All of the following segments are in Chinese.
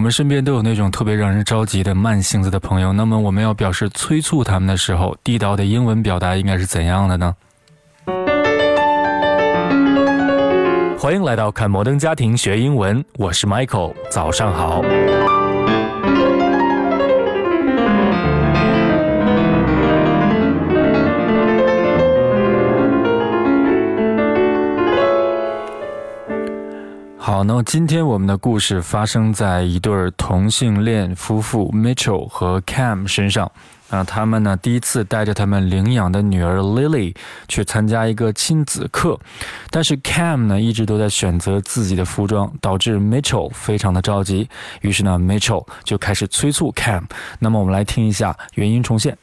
我们身边都有那种特别让人着急的慢性子的朋友，那么我们要表示催促他们的时候，地道的英文表达应该是怎样的呢？欢迎来到看摩登家庭学英文，我是 Michael，早上好。好，那么今天我们的故事发生在一对同性恋夫妇 Mitchell 和 Cam 身上。啊，他们呢第一次带着他们领养的女儿 Lily 去参加一个亲子课，但是 Cam 呢一直都在选择自己的服装，导致 Mitchell 非常的着急。于是呢，Mitchell 就开始催促 Cam。那么我们来听一下原音重现。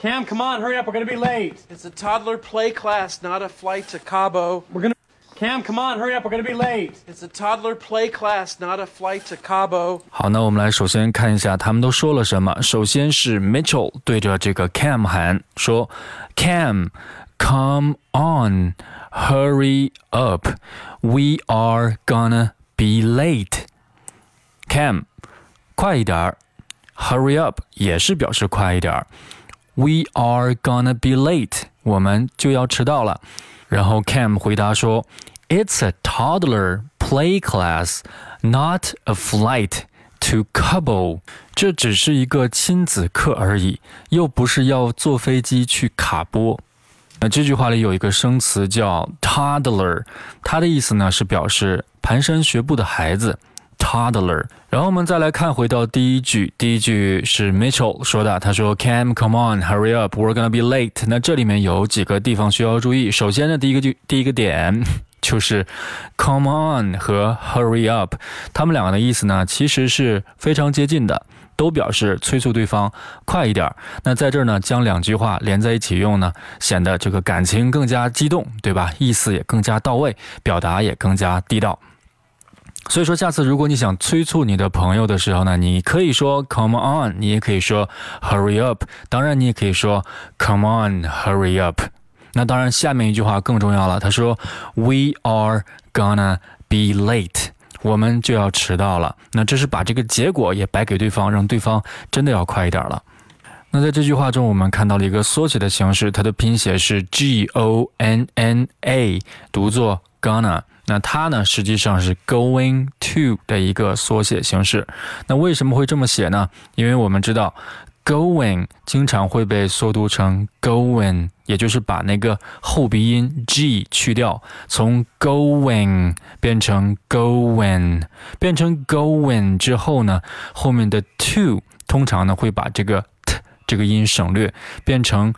Cam, come on, hurry up, we're gonna be late. It's a toddler play class, not a flight to Cabo. We're gonna. Cam, come on, hurry up, we're gonna be late. It's a toddler play class, not a flight to Cabo. 好，那我们来首先看一下他们都说了什么。首先是 Mitchell 对着这个 Cam 喊说：“Cam, come on, hurry up, we are gonna be late.” Cam，快一点儿，hurry up 也是表示快一点儿。We are gonna be late，我们就要迟到了。 然后 Cam 回答说。It's a toddler play class, not a flight to Cabo。这只是一个亲子课而已，又不是要坐飞机去卡波。那这句话里有一个生词叫 toddler，它的意思呢是表示蹒跚学步的孩子。toddler。然后我们再来看回到第一句，第一句是 Mitchell 说的，他说 Cam, come on, hurry up, we're gonna be late。那这里面有几个地方需要注意。首先呢，第一个句，第一个点。就是 come on 和 hurry up，他们两个的意思呢，其实是非常接近的，都表示催促对方快一点。那在这儿呢，将两句话连在一起用呢，显得这个感情更加激动，对吧？意思也更加到位，表达也更加地道。所以说，下次如果你想催促你的朋友的时候呢，你可以说 come on，你也可以说 hurry up，当然你也可以说 come on hurry up。那当然，下面一句话更重要了。他说：“We are gonna be late，我们就要迟到了。”那这是把这个结果也摆给对方，让对方真的要快一点了。那在这句话中，我们看到了一个缩写的形式，它的拼写是 G O N N A，读作 gonna。那它呢，实际上是 going to 的一个缩写形式。那为什么会这么写呢？因为我们知道。Going 经常会被缩读成 going，也就是把那个后鼻音 g 去掉，从 going 变成 going，变成 going 之后呢，后面的 to 通常呢会把这个 t 这个音省略，变成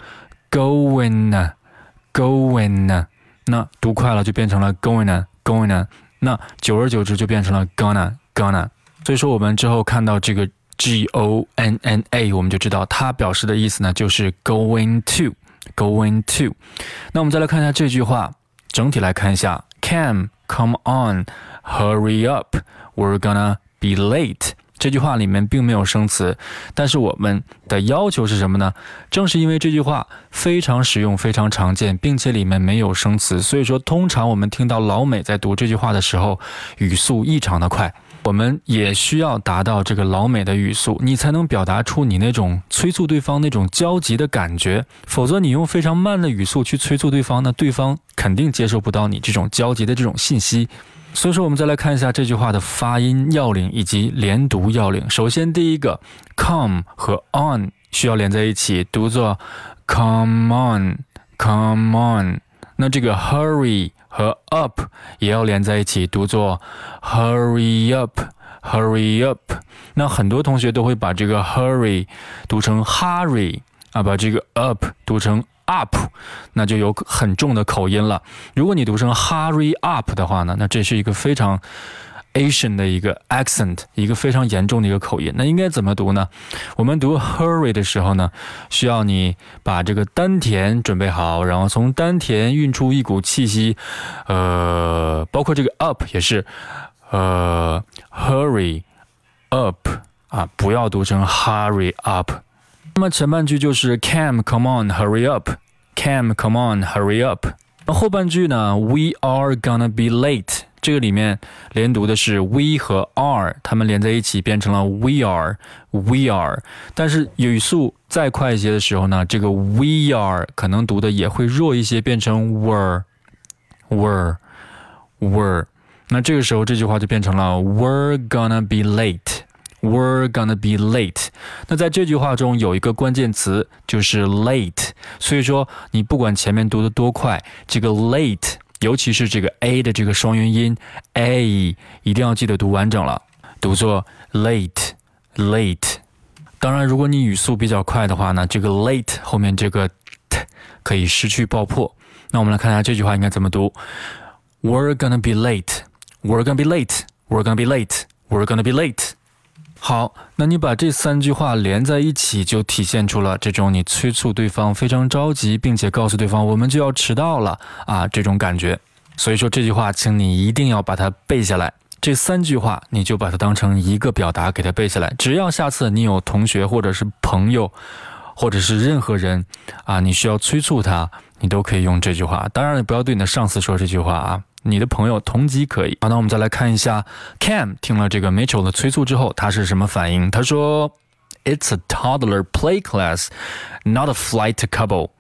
going，going，那读快了就变成了 going going，going，那久而久之就变成了 gonna，gonna。所以说我们之后看到这个。G O N N A，我们就知道它表示的意思呢，就是 going to，going to。那我们再来看一下这句话，整体来看一下，Cam，come on，hurry up，we're gonna be late。 这句话里面并没有生词，但是我们的要求是什么呢？正是因为这句话非常实用、非常常见，并且里面没有生词，所以说通常我们听到老美在读这句话的时候，语速异常的快。我们也需要达到这个老美的语速，你才能表达出你那种催促对方那种焦急的感觉。否则，你用非常慢的语速去催促对方，那对方肯定接受不到你这种焦急的这种信息。所以说，我们再来看一下这句话的发音要领以及连读要领。首先，第一个 come 和 on 需要连在一起，读作 come on，come on。那这个 hurry。和 up 也要连在一起，读作 hurry up，hurry up。那很多同学都会把这个 hurry 读成 hurry 啊，把这个 up 读成 up，那就有很重的口音了。如果你读成 hurry up 的话呢，那这是一个非常。Asian 的一个 accent，一个非常严重的一个口音，那应该怎么读呢？我们读 hurry 的时候呢，需要你把这个丹田准备好，然后从丹田运出一股气息，呃，包括这个 up 也是，呃，hurry up 啊，不要读成 hurry up。那么前半句就是 Cam come on hurry up，Cam come on hurry up。那后半句呢，We are gonna be late。这个里面连读的是 we 和 are，它们连在一起变成了 we are，we are。但是语速再快一些的时候呢，这个 we are 可能读的也会弱一些，变成 were，were，were。那这个时候这句话就变成了 we're gonna be late，we're gonna be late。那在这句话中有一个关键词就是 late，所以说你不管前面读的多快，这个 late。尤其是这个 a 的这个双元音 a，一定要记得读完整了，读作 late late。当然，如果你语速比较快的话呢，这个 late 后面这个 t 可以失去爆破。那我们来看一下这句话应该怎么读：We're gonna be late. We're gonna be late. We're gonna be late. We're gonna be late. 好，那你把这三句话连在一起，就体现出了这种你催促对方非常着急，并且告诉对方我们就要迟到了啊这种感觉。所以说这句话，请你一定要把它背下来。这三句话你就把它当成一个表达给它背下来。只要下次你有同学或者是朋友，或者是任何人啊，你需要催促他，你都可以用这句话。当然，不要对你的上司说这句话啊。你的朋友同级可以。好，那我们再来看一下，Cam 听了这个 Mitchell 的催促之后，他是什么反应？他说：“It's a toddler play class, not a flight to Kabul。”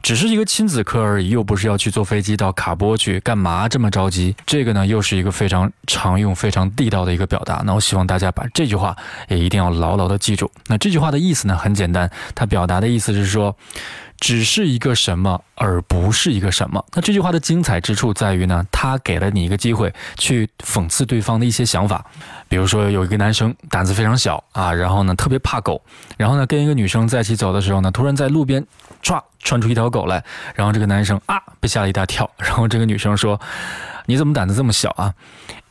只是一个亲子课而已，又不是要去坐飞机到卡波去，干嘛这么着急？这个呢，又是一个非常常用、非常地道的一个表达。那我希望大家把这句话也一定要牢牢的记住。那这句话的意思呢，很简单，它表达的意思是说。只是一个什么，而不是一个什么。那这句话的精彩之处在于呢，他给了你一个机会去讽刺对方的一些想法。比如说，有一个男生胆子非常小啊，然后呢特别怕狗，然后呢跟一个女生在一起走的时候呢，突然在路边唰窜出一条狗来，然后这个男生啊被吓了一大跳，然后这个女生说：“你怎么胆子这么小啊？”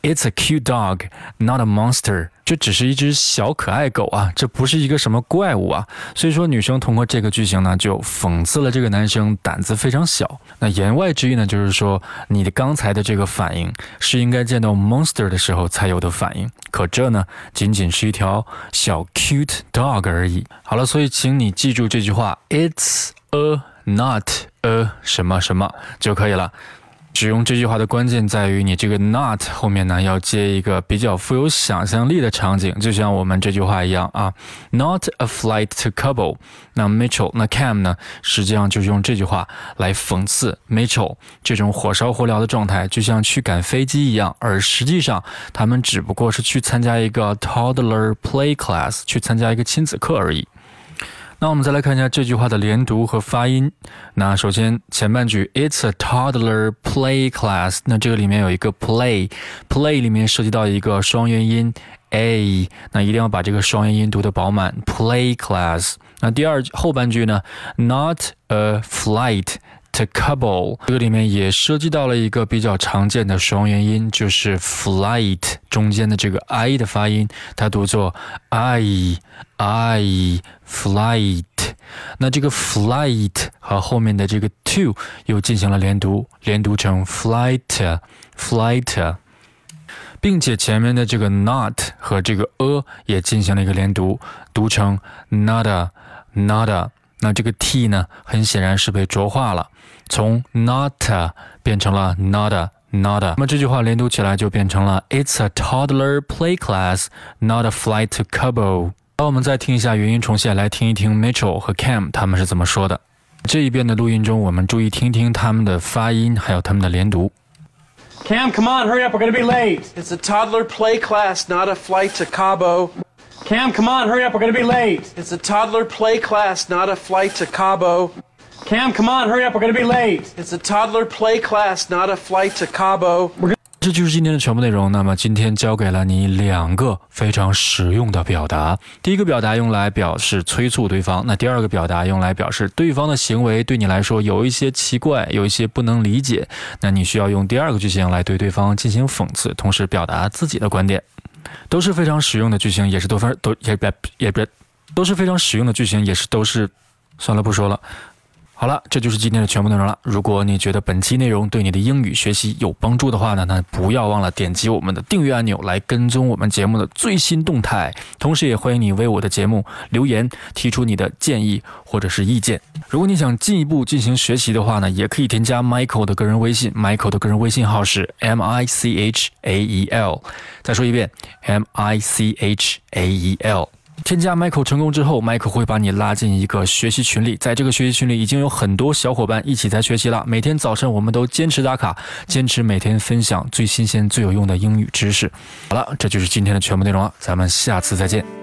It's a cute dog, not a monster。这只是一只小可爱狗啊，这不是一个什么怪物啊。所以说，女生通过这个句型呢，就讽刺了这个男生胆子非常小。那言外之意呢，就是说你的刚才的这个反应是应该见到 monster 的时候才有的反应，可这呢，仅仅是一条小 cute dog 而已。好了，所以请你记住这句话：It's a not a 什么什么就可以了。使用这句话的关键在于，你这个 not 后面呢要接一个比较富有想象力的场景，就像我们这句话一样啊，not a flight to Kabul。那 Mitchell，那 Cam 呢，实际上就是用这句话来讽刺 Mitchell 这种火烧火燎的状态，就像去赶飞机一样，而实际上他们只不过是去参加一个 toddler play class，去参加一个亲子课而已。那我们再来看一下这句话的连读和发音。那首先前半句，It's a toddler play class。那这个里面有一个 play，play 里面涉及到一个双元音 a，那一定要把这个双元音读得饱满。play class。那第二后半句呢，Not a flight。To Kabul，这个里面也涉及到了一个比较常见的双元音，就是 flight 中间的这个 i 的发音，它读作 i i flight。那这个 flight 和后面的这个 to 又进行了连读，连读成 flight flight，并且前面的这个 not 和这个 a 也进行了一个连读，读成 nada nada。那这个 t 呢，很显然是被浊化了。从 not 变成了 nada nada，那么这句话连读起来就变成了 It's a toddler play class, not a flight to Kabul。好，我们再听一下原音重现，来听一听 Mitchell 和 Cam 他们是怎么说的。这一遍的录音中，我们注意听听他们的发音，还有他们的连读。Cam, come on, hurry up, we're gonna be late. It's a toddler play class, not a flight to Cabo. Cam, come on, hurry up, we're gonna be late. It's a toddler play class, not a flight to Cabo. Cam, come on, hurry up, we're gonna be late. It's a toddler play class, not a flight to Cabo. 这就是今天的全部内容。那么今天教给了你两个非常实用的表达。第一个表达用来表示催促对方，那第二个表达用来表示对方的行为对你来说有一些奇怪，有一些不能理解。那你需要用第二个句型来对对方进行讽刺，同时表达自己的观点，都是非常实用的剧情，也是都分都也别也别都是非常实用的剧情，也是都是算了不说了。好了，这就是今天的全部内容了。如果你觉得本期内容对你的英语学习有帮助的话呢，那不要忘了点击我们的订阅按钮来跟踪我们节目的最新动态。同时，也欢迎你为我的节目留言，提出你的建议或者是意见。如果你想进一步进行学习的话呢，也可以添加 Michael 的个人微信，Michael 的个人微信号是 M I C H A E L。再说一遍，M I C H A E L。添加 Michael 成功之后，Michael 会把你拉进一个学习群里，在这个学习群里已经有很多小伙伴一起在学习了。每天早晨我们都坚持打卡，坚持每天分享最新鲜、最有用的英语知识。好了，这就是今天的全部内容了，咱们下次再见。